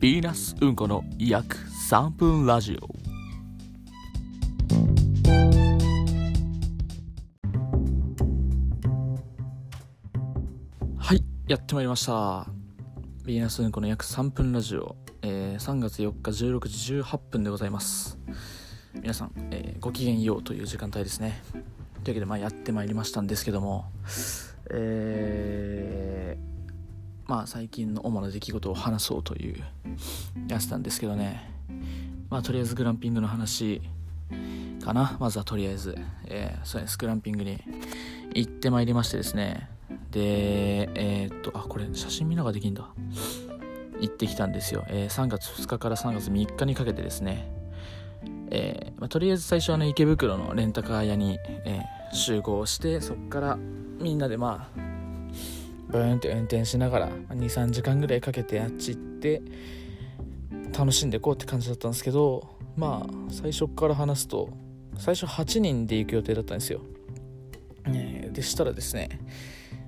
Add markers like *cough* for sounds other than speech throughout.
ヴィーナスうんこの約3分ラジオ。はいやってまいりました。ヴィーナスうんこの約3分ラジオ、えー3月4日16時18分でございます。皆さん、えーごきげんようという時間帯ですね。というわけで、まあ、やってまいりましたんですけども。えーまあ最近の主な出来事を話そうというやつなんですけどね。まあとりあえずグランピングの話かな。まずはとりあえず、えーそうです。グランピングに行ってまいりましてですね。でえーっとあこれ写真見ながらできんだ。行ってきたんですよ、えー3月2日から3月3日にかけてですね。えまあ、とりあえず最初はね池袋のレンタカー屋に、え集合してそこからみんなでまあブーンって運転しながら23時間ぐらいかけてあっち行って楽しんでいこうって感じだったんですけどまあ最初から話すと最初8人で行く予定だったんですよ、えーでしたらですね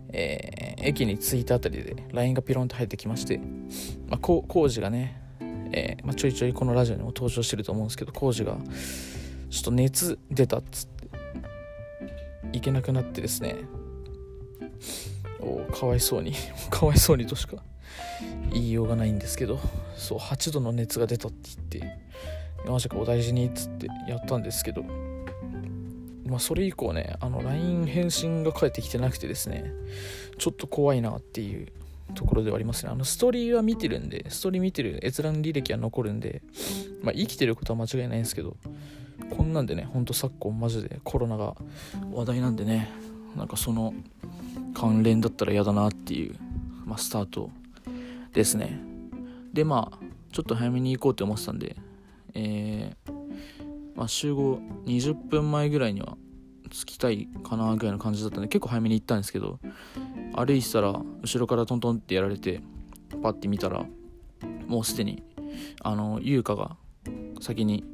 えー駅に着いたあたりで LINE がピロンと入ってきまして、まあ、こ工事がねえーまあ、ちょいちょいこのラジオにも登場してると思うんですけどコウジがちょっと熱出たっつって行けなくなってですねかわいそうに *laughs* かわいそうにとしか言いようがないんですけどそう8度の熱が出たって言ってマジかお大事にっつってやったんですけどまあそれ以降ねあの LINE 返信が返ってきてなくてですねちょっと怖いなっていうところではありますね。あのストーリーは見てるんで、ストーリー見てる閲覧履歴は残るんで、まあ、生きてることは間違いないんですけど、こんなんでね、ほんと昨今マジでコロナが話題なんでね、なんかその関連だったら嫌だなっていう、まあ、スタートですね。で、まあ、ちょっと早めに行こうって思ってたんで、えー、まあ、集合20分前ぐらいには着きたいかなぐらいの感じだったんで、結構早めに行ったんですけど、歩いてたら後ろからトントンってやられてパッて見たらもうすでにあの優香が先に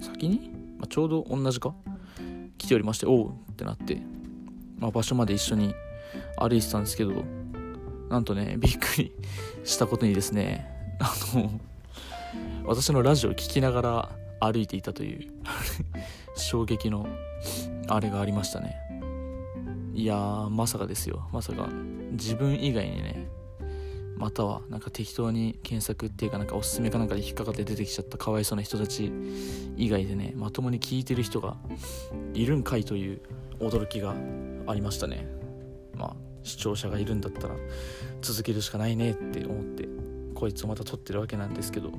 先に、まあ、ちょうど同じか？来ておりましておうってなって、まあ、場所まで一緒に歩いてたんですけどなんとねびっくりしたことにですねあの私のラジオを聴きながら歩いていたという衝撃のあれがありましたね。いやーまさかですよ。まさか自分以外にねまたはなんか適当に検索っていうかなんかおすすめかなんかで引っかかって出てきちゃったかわいそうな人たち以外でねまともに聞いてる人がいるんかいという驚きがありましたね。まあ視聴者がいるんだったら続けるしかないねって思ってこいつをまた撮ってるわけなんですけど。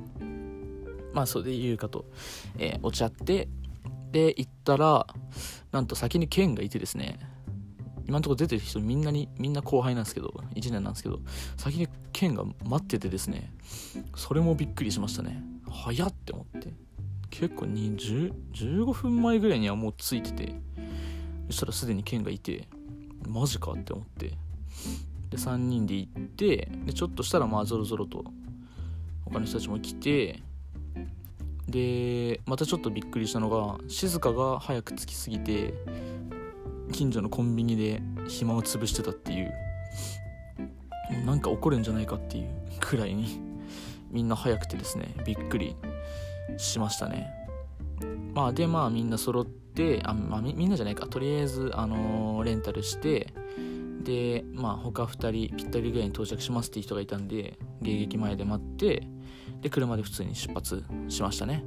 まあそれで優香と、えーお茶ってで行ったらなんと先にケンがいてですね。今のところ出てる人みんなにみんな後輩なんですけど1年なんですけど先に剣が待っててですね。それもびっくりしましたね。早って思って。結構に10 15分前ぐらいにはもう着いてて。そしたらすでに剣がいてマジかって思って。で3人で行ってでちょっとしたらまあぞろぞろと他の人たちも来てでまたちょっとびっくりしたのが静香が早く着きすぎて近所のコンビニで暇を潰してたっていう。なんか起こるんじゃないかっていうくらいにみんな早くてですねびっくりしましたね。まあでまあみんな揃ってあ、まあ、みみんなじゃないか。とりあえず、あのーレンタルしてでまあ他2人ぴったりぐらいに到着しますっていう人がいたんで迎撃前で待ってで車で普通に出発しましたね。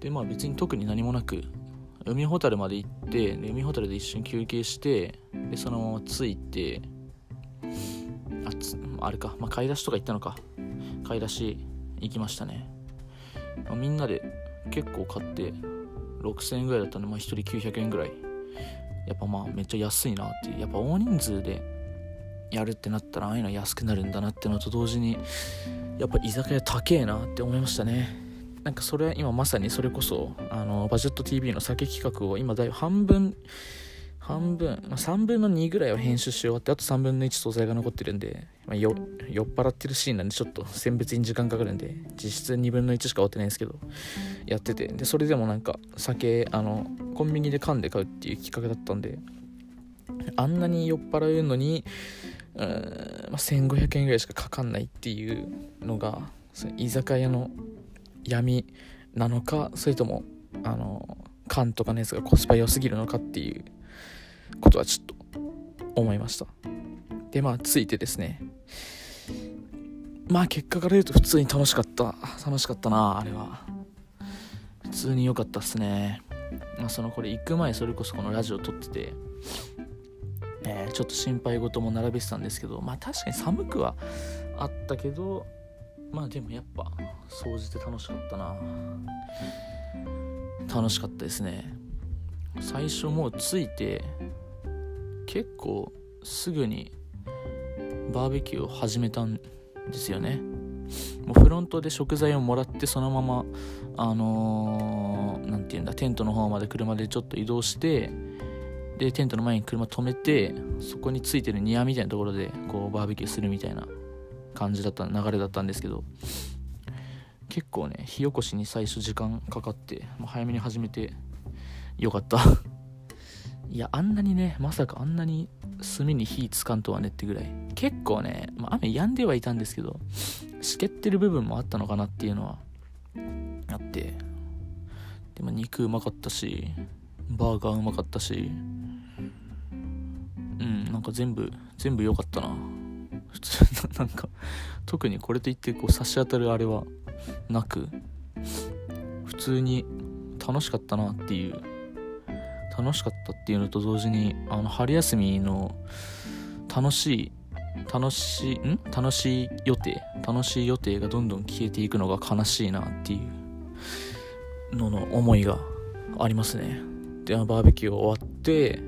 でまあ別に特に何もなく海ほたるまで行ってで海ほたるで一瞬休憩してでそのまま着いてあつあれか、まあ、買い出しとか行ったのか。買い出し行きましたね、まあみんなで結構買って6000円ぐらいだったんで、まあ、1人900円ぐらい。やっぱまあめっちゃ安いなっていう。やっぱ大人数でやるってなったらああいうの安くなるんだなってのと同時にやっぱ居酒屋高えなって思いましたね。なんかそれ今まさにそれこそあのバジェット TV の酒企画を今だいぶ半分半分、まあ、3分の2ぐらいは編集し終わってあと3分の1素材が残ってるんで、まあ、酔っ払ってるシーンなんでちょっと選別に時間かかるんで実質2分の1しか終わってないんですけどやってて。でそれでもなんか酒あのコンビニで缶で買うっていう企画だったんであんなに酔っ払うのにうーん、まあ、1500円ぐらいしかかかんないっていうのが居酒屋の闇なのかそれともあの缶とかのやつがコスパ良すぎるのかっていうことはちょっと思いました。でまあついてですね。まあ結果から言うと普通に楽しかった。楽しかったなあれは。普通に良かったっすね。まあそのこれ行く前それこそこのラジオ撮ってて。えー、ちょっと心配事も並べてたんですけど。まあ確かに寒くはあったけど。まあでもやっぱ掃除で楽しかったな。楽しかったですね。最初もう着いて結構すぐにバーベキューを始めたんですよね。もうフロントで食材をもらってそのままあの何、ー、て言うんだテントの方まで車でちょっと移動してでテントの前に車止めてそこについてる庭みたいなところでこうバーベキューするみたいな感じだった流れだったんですけど結構ね火起こしに最初時間かかってもう早めに始めてよかった。いやあんなにねまさかあんなに炭に火つかんとはねってぐらい。結構ね、まあ、雨止んではいたんですけどしけってる部分もあったのかなっていうのはあって。でも肉うまかったしバーガーうまかったしうんなんか全部全部良かったな。普 *laughs* 通なんか特にこれといってこう差し当たるあれはなく普通に楽しかったなっていう楽しかったっていうのと同時にあの春休みの楽しい楽しいん？楽しい予定楽しい予定がどんどん消えていくのが悲しいなっていうのの思いがありますね。でバーベキュー終わって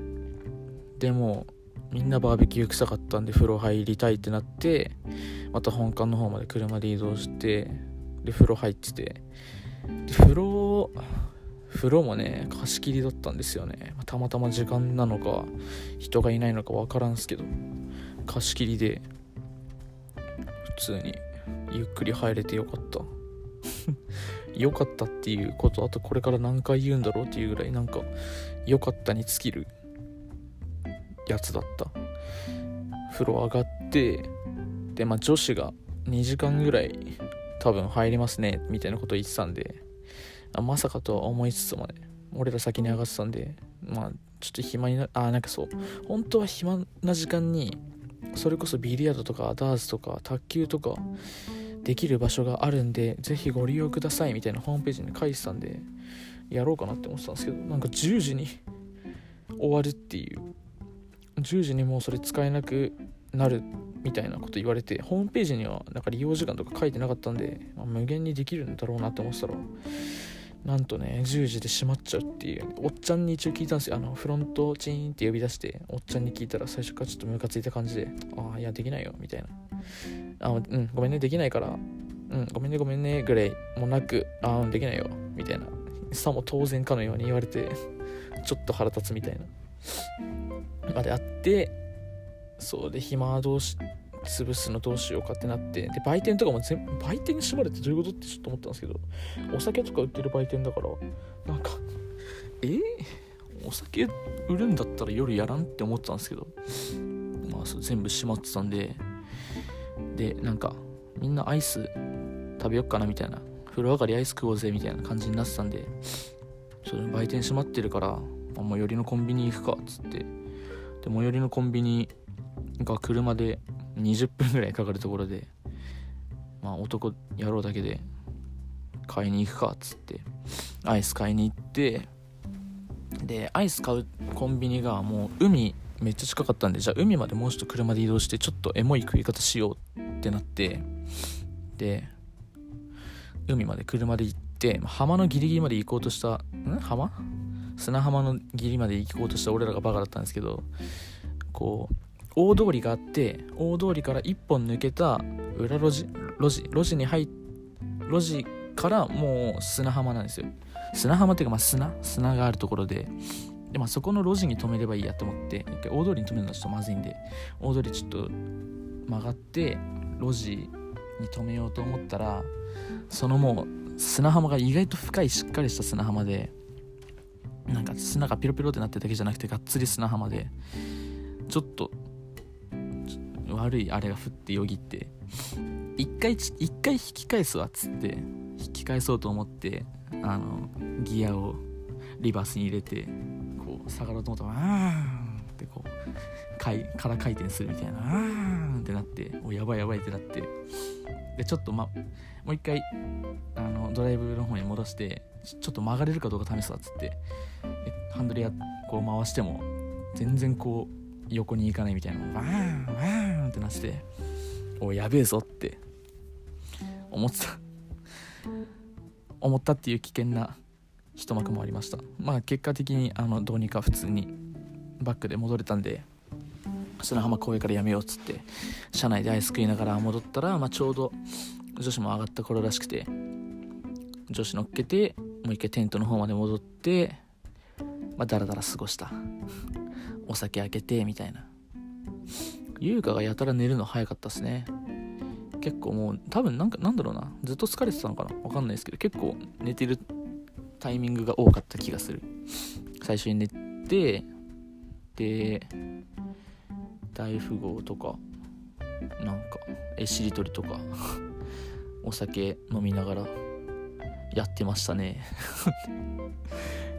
でもみんなバーベキュー臭かったんで風呂入りたいってなってまた本館の方まで車で移動してで風呂入っててで風呂風呂もね貸し切りだったんですよね。たまたま時間なのか人がいないのか分からんすけど貸し切りで普通にゆっくり入れてよかった。*laughs* 良かったっていうことあとこれから何回言うんだろうっていうぐらいなんか良かったに尽きるやつだった。風呂上がってでまあ女子が2時間ぐらい多分入りますねみたいなこと言ってたんでまさかとは思いつつもね俺ら先に上がってたんでまあちょっと暇になあなんかそう。本当は暇な時間にそれこそビリヤードとかダーツとか卓球とかできる場所があるんでぜひご利用くださいみたいなホームページに書いてたんでやろうかなって思ってたんですけどなんか10時に終わるっていう。10時にもうそれ使えなくなるみたいなこと言われてホームページにはなんか利用時間とか書いてなかったんで、まあ、無限にできるんだろうなって思ってたらなんとね10時で閉まっちゃうっていう。おっちゃんに一応聞いたんですよ。あのフロントチーンって呼び出しておっちゃんに聞いたら最初からちょっとムカついた感じで。ああいやできないよ。みたいな。あうんごめんねできないから。うんごめんねごめんねぐらいもなくあうんできないよ。みたいな。さも当然かのように言われてちょっと腹立つみたいな。まであってそうで暇どうし潰すのどうしようかってなってで売店とかも全売店に縛るってどういうことってちょっと思ったんですけどお酒とか売ってる売店だからなんかえー、お酒売るんだったら夜やらんって思ってたんですけどまあそ全部閉まってたんででなんかみんなアイス食べよっかなみたいな風呂上がりアイス食おうぜみたいな感じになってたんでそれ売店閉まってるから、あ、最寄りのコンビニ行くかっつってで最寄りのコンビニが車で20分ぐらいかかるところでまあ男野郎だけで買いに行くかっつってアイス買いに行ってでアイス買うコンビニがもう海めっちゃ近かったんでじゃあ海までもうちょっと車で移動してちょっとエモい食い方しようってなってで海まで車で行って浜のギリギリまで行こうとしたん？浜？砂浜のギリまで行こうとした俺らがバカだったんですけどこう大通りがあって大通りから1本抜けた裏路地路地路地に入っ路地からもう砂浜なんですよ。砂浜っていうかまあ砂砂があるところで。で、まあ、そこの路地に止めればいいやと思って一回大通りに止めるのはちょっとまずいんで大通りちょっと曲がって路地に止めようと思ったらそのもう砂浜が意外と深いしっかりした砂浜でなんか砂がピロピロってなってるだけじゃなくてがっつり砂浜でちょっと悪いあれが降ってよぎって一回一回引き返すわっつって引き返そうと思ってあのギアをリバースに入れてこう下がろうと思ったらあーってこう空回転するみたいなあーってなっておやばいやばいってなってでちょっとまもう一回あのドライブの方に戻してちょっと曲がれるかどうか試すわっつってハンドルやこう回しても全然こう横に行かないみたいなワーンワーンってなっておやべえぞって思ってた。思ったっていう危険な一幕もありました。まあ結果的にあのどうにか普通にバックで戻れたんで砂浜公園からやめようっつって車内でアイス食いながら戻ったら、まあ、ちょうど女子も上がった頃らしくて女子乗っけてもう一回テントの方まで戻ってまあダラダラ過ごした。お酒開けてみたいな。優香がやたら寝るの早かったっすね。結構もう多分なんかなんだろうな。ずっと疲れてたのかな。わかんないですけど結構寝てるタイミングが多かった気がする。最初に寝てで大富豪とかなんかえしりとりとかお酒飲みながらやってましたね。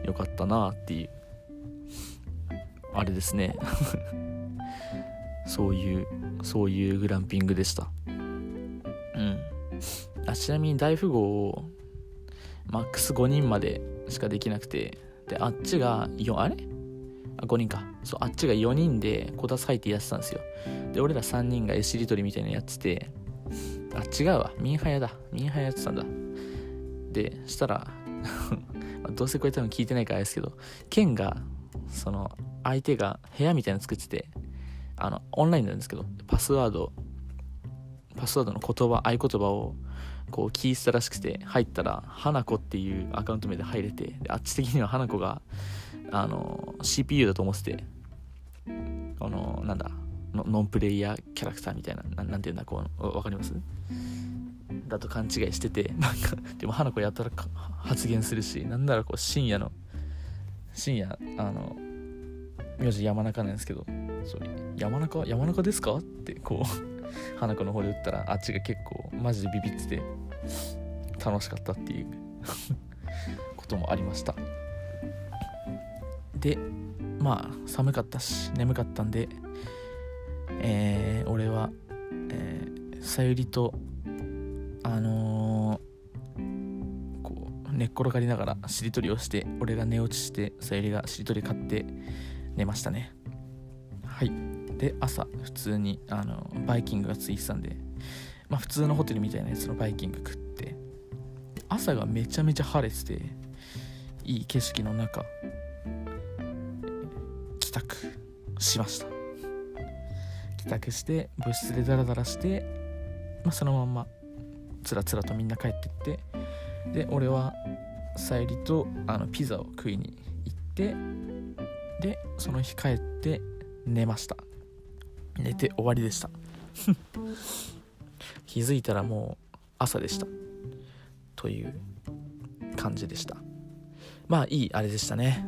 よかったなっていうあれですね。そういうそういうグランピングでした。うん。あちなみに大富豪をマックス5人までしかできなくてであっちが4あれ？あ5人か。そうあっちが4人でこたつ入ってやってたんですよ。で俺ら3人が絵しりとりみたいなのやっててあ違うわ。ミンハヤだ。ミンハヤやってたんだ。でしたら *laughs* どうせこれ多分聞いてないからあれですけどケンがその相手が部屋みたいなの作っててあのオンラインなんですけどパスワードパスワードの言葉合言葉をこう聞いてたらしくて入ったら花子っていうアカウント名で入れてあっち的には花子があの CPU だと思っててあのなんだノンプレイヤーキャラクターみたいなななんていうんだこう分かります？だと勘違いしてて *laughs* なんかでも花子やったら発言するしなんならこう深夜の深夜あの名字山中なんですけど。そう。山中？山中ですか？ってこう *laughs* 花子の方で打ったらあっちが結構マジでビビってて楽しかったっていう *laughs* こともありました。でまあ寒かったし眠かったんでえー、俺は、えー、さゆりとあのー、こう寝っ転がりながらしりとりをして俺が寝落ちしてさゆりがしりとり買って寝ましたね。はい。で朝普通にあのバイキングがついてたんでまあ普通のホテルみたいなやつのバイキング食って朝がめちゃめちゃ晴れてていい景色の中帰宅しました。帰宅して部室でダラダラして、まあ、そのまんまつらつらとみんな帰ってってで俺はさゆりとあのピザを食いに行ってでその日帰って寝ました。寝て終わりでした。*laughs* 気づいたらもう朝でした。という感じでした。まあいいあれでしたね。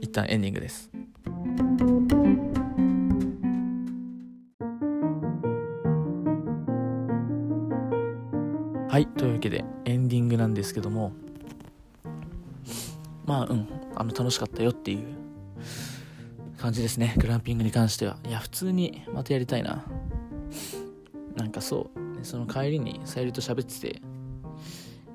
一旦エンディングです。はいというわけでエンディングなんですけども。まあうんあの楽しかったよっていう感じですね。グランピングに関しては。いや普通にまたやりたいな。なんかそう。その帰りにさゆりと喋ってて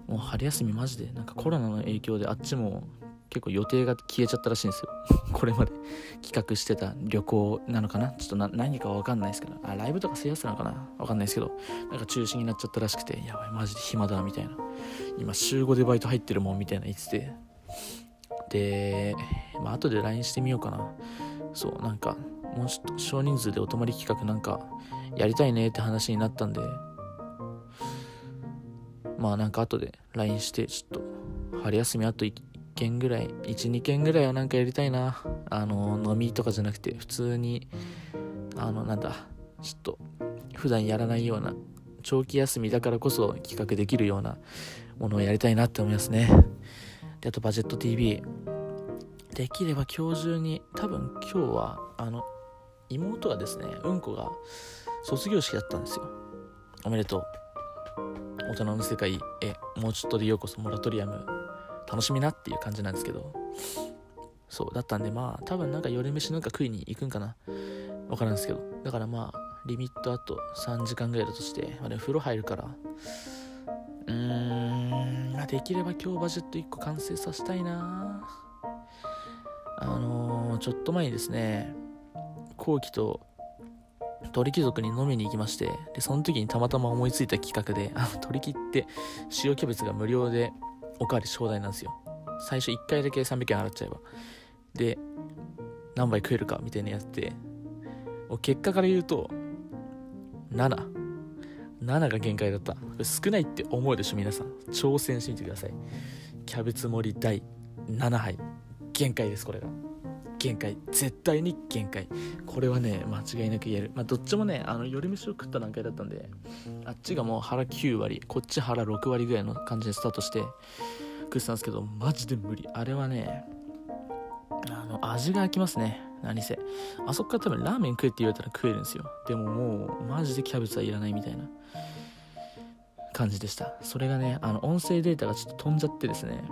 もう春休みマジでなんかコロナの影響であっちも結構予定が消えちゃったらしいんですよ。*laughs* これまで *laughs* 企画してた旅行なのかな？ちょっと何かわかんないですけど。あライブとかそういうやつなのかな？わかんないですけど。なんか中止になっちゃったらしくてやばいマジで暇だみたいな。今週5でバイト入ってるもんみたいな言ってて。でまあ後で LINE してみようかな。そうなんかもう少人数でお泊まり企画なんかやりたいねって話になったんで。まあなんか後で LINE してちょっと春休みあと1件ぐらい12件ぐらいはなんかやりたいな。あの飲みとかじゃなくて普通にあのなんだちょっと普段やらないような長期休みだからこそ企画できるようなものをやりたいなって思いますね。であとバジェット TV できれば今日中に多分今日はあの妹がですねうんこが卒業式だったんですよ。おめでとう。大人の世界へもうちょっとでようこそモラトリアム楽しみなっていう感じなんですけど。そうだったんでまあ多分なんか夜飯なんか食いに行くんかな。わからんですけど。だからまあリミットあと3時間ぐらいだとして、まあ、ね、風呂入るから。うーん、できれば今日バジェット1個完成させたいな。あのー、ちょっと前にですね後期と鳥貴族に飲みに行きましてでその時にたまたま思いついた企画であの鳥貴って塩キャベツが無料でおかわり招待なんですよ。最初1回だけ300円払っちゃえば。で何杯食えるかみたいなやって結果から言うと7 7が限界だった。少ないって思うでしょ皆さん。挑戦してみてください。キャベツ盛り第7杯。限界ですこれが。限界。絶対に限界。これはね間違いなく言える。まあどっちもねあの夜飯を食った段階だったんであっちがもう腹9割こっち腹6割ぐらいの感じでスタートして食ってたんですけどマジで無理。あれはねあの味が飽きますね。何せ。あそこから多分ラーメン食えって言われたら食えるんですよ。でももうマジでキャベツはいらないみたいな。感じでした。それがねあの音声データがちょっと飛んじゃってですね。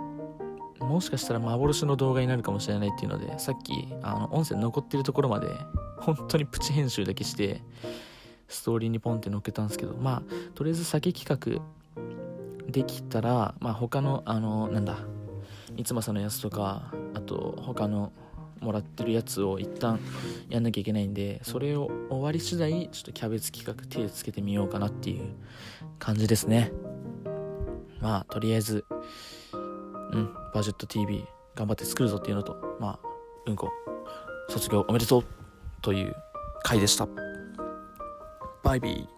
もしかしたら幻の動画になるかもしれないっていうのでさっきあの音声残ってるところまで本当にプチ編集だけしてストーリーにポンって載っけたんですけどまあとりあえず先企画できたらまあ他のあのなんだ三政のやつとかあと他のもらってるやつを一旦やんなきゃいけないんでそれを終わり次第ちょっとキャベツ企画手つけてみようかなっていう感じですね。まあとりあえずうん。バジェット TV 頑張って作るぞっていうのとまあうんこ卒業おめでとうという回でした。バイビー。